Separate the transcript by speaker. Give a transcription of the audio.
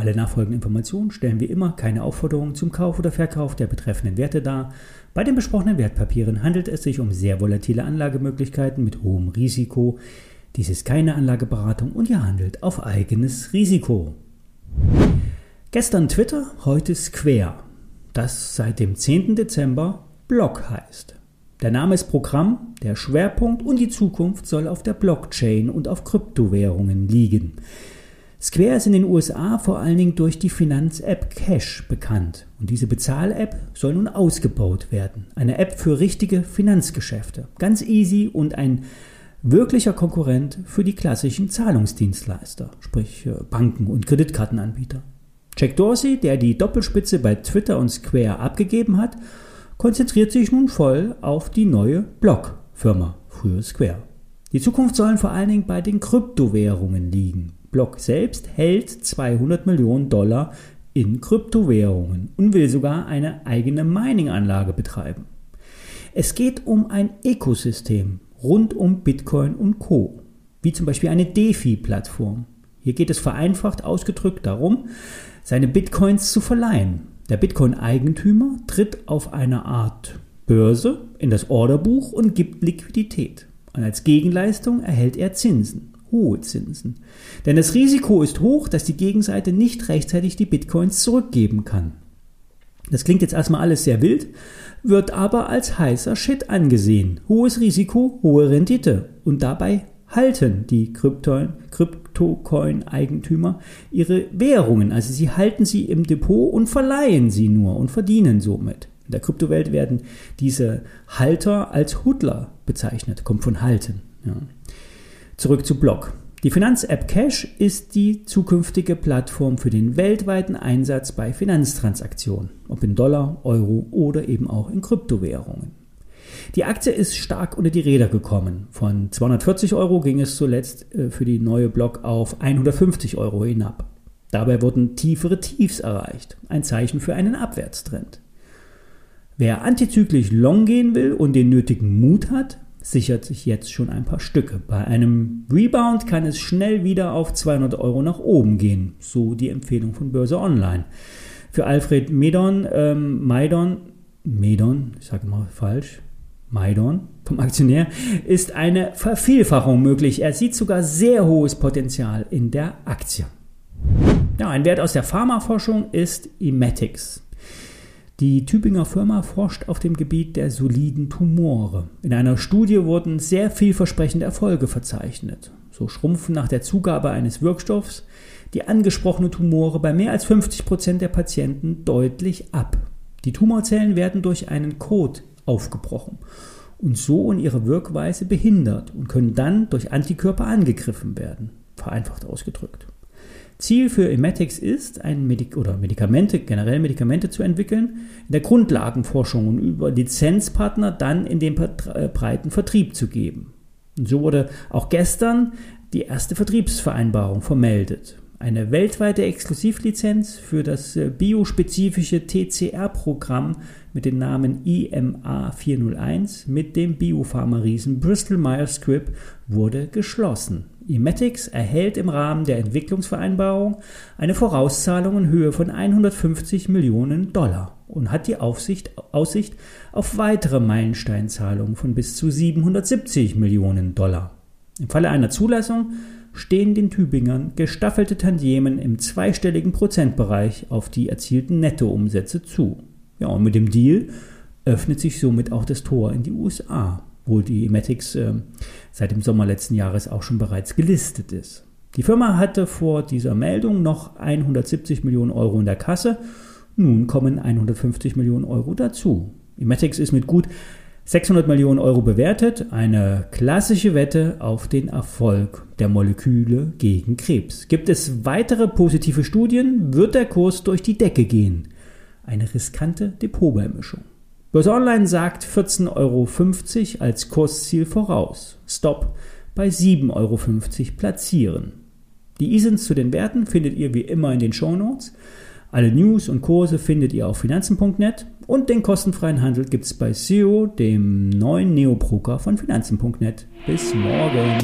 Speaker 1: Alle nachfolgenden Informationen stellen wie immer keine Aufforderung zum Kauf oder Verkauf der betreffenden Werte dar. Bei den besprochenen Wertpapieren handelt es sich um sehr volatile Anlagemöglichkeiten mit hohem Risiko. Dies ist keine Anlageberatung und ihr handelt auf eigenes Risiko. Gestern Twitter, heute Square, das seit dem 10. Dezember Block heißt. Der Name ist Programm, der Schwerpunkt und die Zukunft soll auf der Blockchain und auf Kryptowährungen liegen. Square ist in den USA vor allen Dingen durch die Finanz-App Cash bekannt. Und diese Bezahl-App soll nun ausgebaut werden. Eine App für richtige Finanzgeschäfte. Ganz easy und ein wirklicher Konkurrent für die klassischen Zahlungsdienstleister, sprich äh, Banken und Kreditkartenanbieter. Jack Dorsey, der die Doppelspitze bei Twitter und Square abgegeben hat, konzentriert sich nun voll auf die neue Block-Firma, früher Square. Die Zukunft sollen vor allen Dingen bei den Kryptowährungen liegen. Block selbst hält 200 Millionen Dollar in Kryptowährungen und will sogar eine eigene Mining-Anlage betreiben. Es geht um ein Ökosystem rund um Bitcoin und Co., wie zum Beispiel eine DeFi-Plattform. Hier geht es vereinfacht ausgedrückt darum, seine Bitcoins zu verleihen. Der Bitcoin-Eigentümer tritt auf eine Art Börse in das Orderbuch und gibt Liquidität. Und als Gegenleistung erhält er Zinsen hohe Zinsen. Denn das Risiko ist hoch, dass die Gegenseite nicht rechtzeitig die Bitcoins zurückgeben kann. Das klingt jetzt erstmal alles sehr wild, wird aber als heißer Shit angesehen. Hohes Risiko, hohe Rendite. Und dabei halten die Kryptocoin-Eigentümer ihre Währungen. Also sie halten sie im Depot und verleihen sie nur und verdienen somit. In der Kryptowelt werden diese Halter als Hudler bezeichnet, kommt von halten. Ja. Zurück zu Block. Die Finanz-App Cash ist die zukünftige Plattform für den weltweiten Einsatz bei Finanztransaktionen, ob in Dollar, Euro oder eben auch in Kryptowährungen. Die Aktie ist stark unter die Räder gekommen. Von 240 Euro ging es zuletzt äh, für die neue Block auf 150 Euro hinab. Dabei wurden tiefere Tiefs erreicht, ein Zeichen für einen Abwärtstrend. Wer antizyklisch long gehen will und den nötigen Mut hat, sichert sich jetzt schon ein paar Stücke. Bei einem Rebound kann es schnell wieder auf 200 Euro nach oben gehen, so die Empfehlung von Börse Online. Für Alfred Medon, ähm, Maidon, Medon, ich sage mal falsch, Maidon vom Aktionär, ist eine Vervielfachung möglich. Er sieht sogar sehr hohes Potenzial in der Aktie. Ja, ein Wert aus der Pharmaforschung ist Emetics. Die Tübinger Firma forscht auf dem Gebiet der soliden Tumore. In einer Studie wurden sehr vielversprechende Erfolge verzeichnet. So schrumpfen nach der Zugabe eines Wirkstoffs die angesprochenen Tumore bei mehr als 50 Prozent der Patienten deutlich ab. Die Tumorzellen werden durch einen Code aufgebrochen und so in ihrer Wirkweise behindert und können dann durch Antikörper angegriffen werden, vereinfacht ausgedrückt. Ziel für Emetics ist, ein Medik oder Medikamente, generell Medikamente zu entwickeln, in der Grundlagenforschung und über Lizenzpartner dann in den äh, breiten Vertrieb zu geben. Und so wurde auch gestern die erste Vertriebsvereinbarung vermeldet. Eine weltweite Exklusivlizenz für das äh, biospezifische TCR-Programm mit dem Namen IMA 401 mit dem Biopharma-Riesen Bristol Myers Squibb wurde geschlossen. Emetics erhält im Rahmen der Entwicklungsvereinbarung eine Vorauszahlung in Höhe von 150 Millionen Dollar und hat die Aufsicht, Aussicht auf weitere Meilensteinzahlungen von bis zu 770 Millionen Dollar. Im Falle einer Zulassung stehen den Tübingern gestaffelte Tantiemen im zweistelligen Prozentbereich auf die erzielten Nettoumsätze zu. Ja, und mit dem Deal öffnet sich somit auch das Tor in die USA wo die Emetics äh, seit dem Sommer letzten Jahres auch schon bereits gelistet ist. Die Firma hatte vor dieser Meldung noch 170 Millionen Euro in der Kasse. Nun kommen 150 Millionen Euro dazu. Emetics ist mit gut 600 Millionen Euro bewertet, eine klassische Wette auf den Erfolg der Moleküle gegen Krebs. Gibt es weitere positive Studien, wird der Kurs durch die Decke gehen. Eine riskante Depotbeimischung. Börse Online sagt 14,50 Euro als Kursziel voraus. Stop bei 7,50 Euro platzieren. Die ISINs zu den Werten findet ihr wie immer in den Shownotes. Alle News und Kurse findet ihr auf finanzen.net und den kostenfreien Handel gibt es bei SEO, dem neuen Neobroker von finanzen.net. Bis morgen.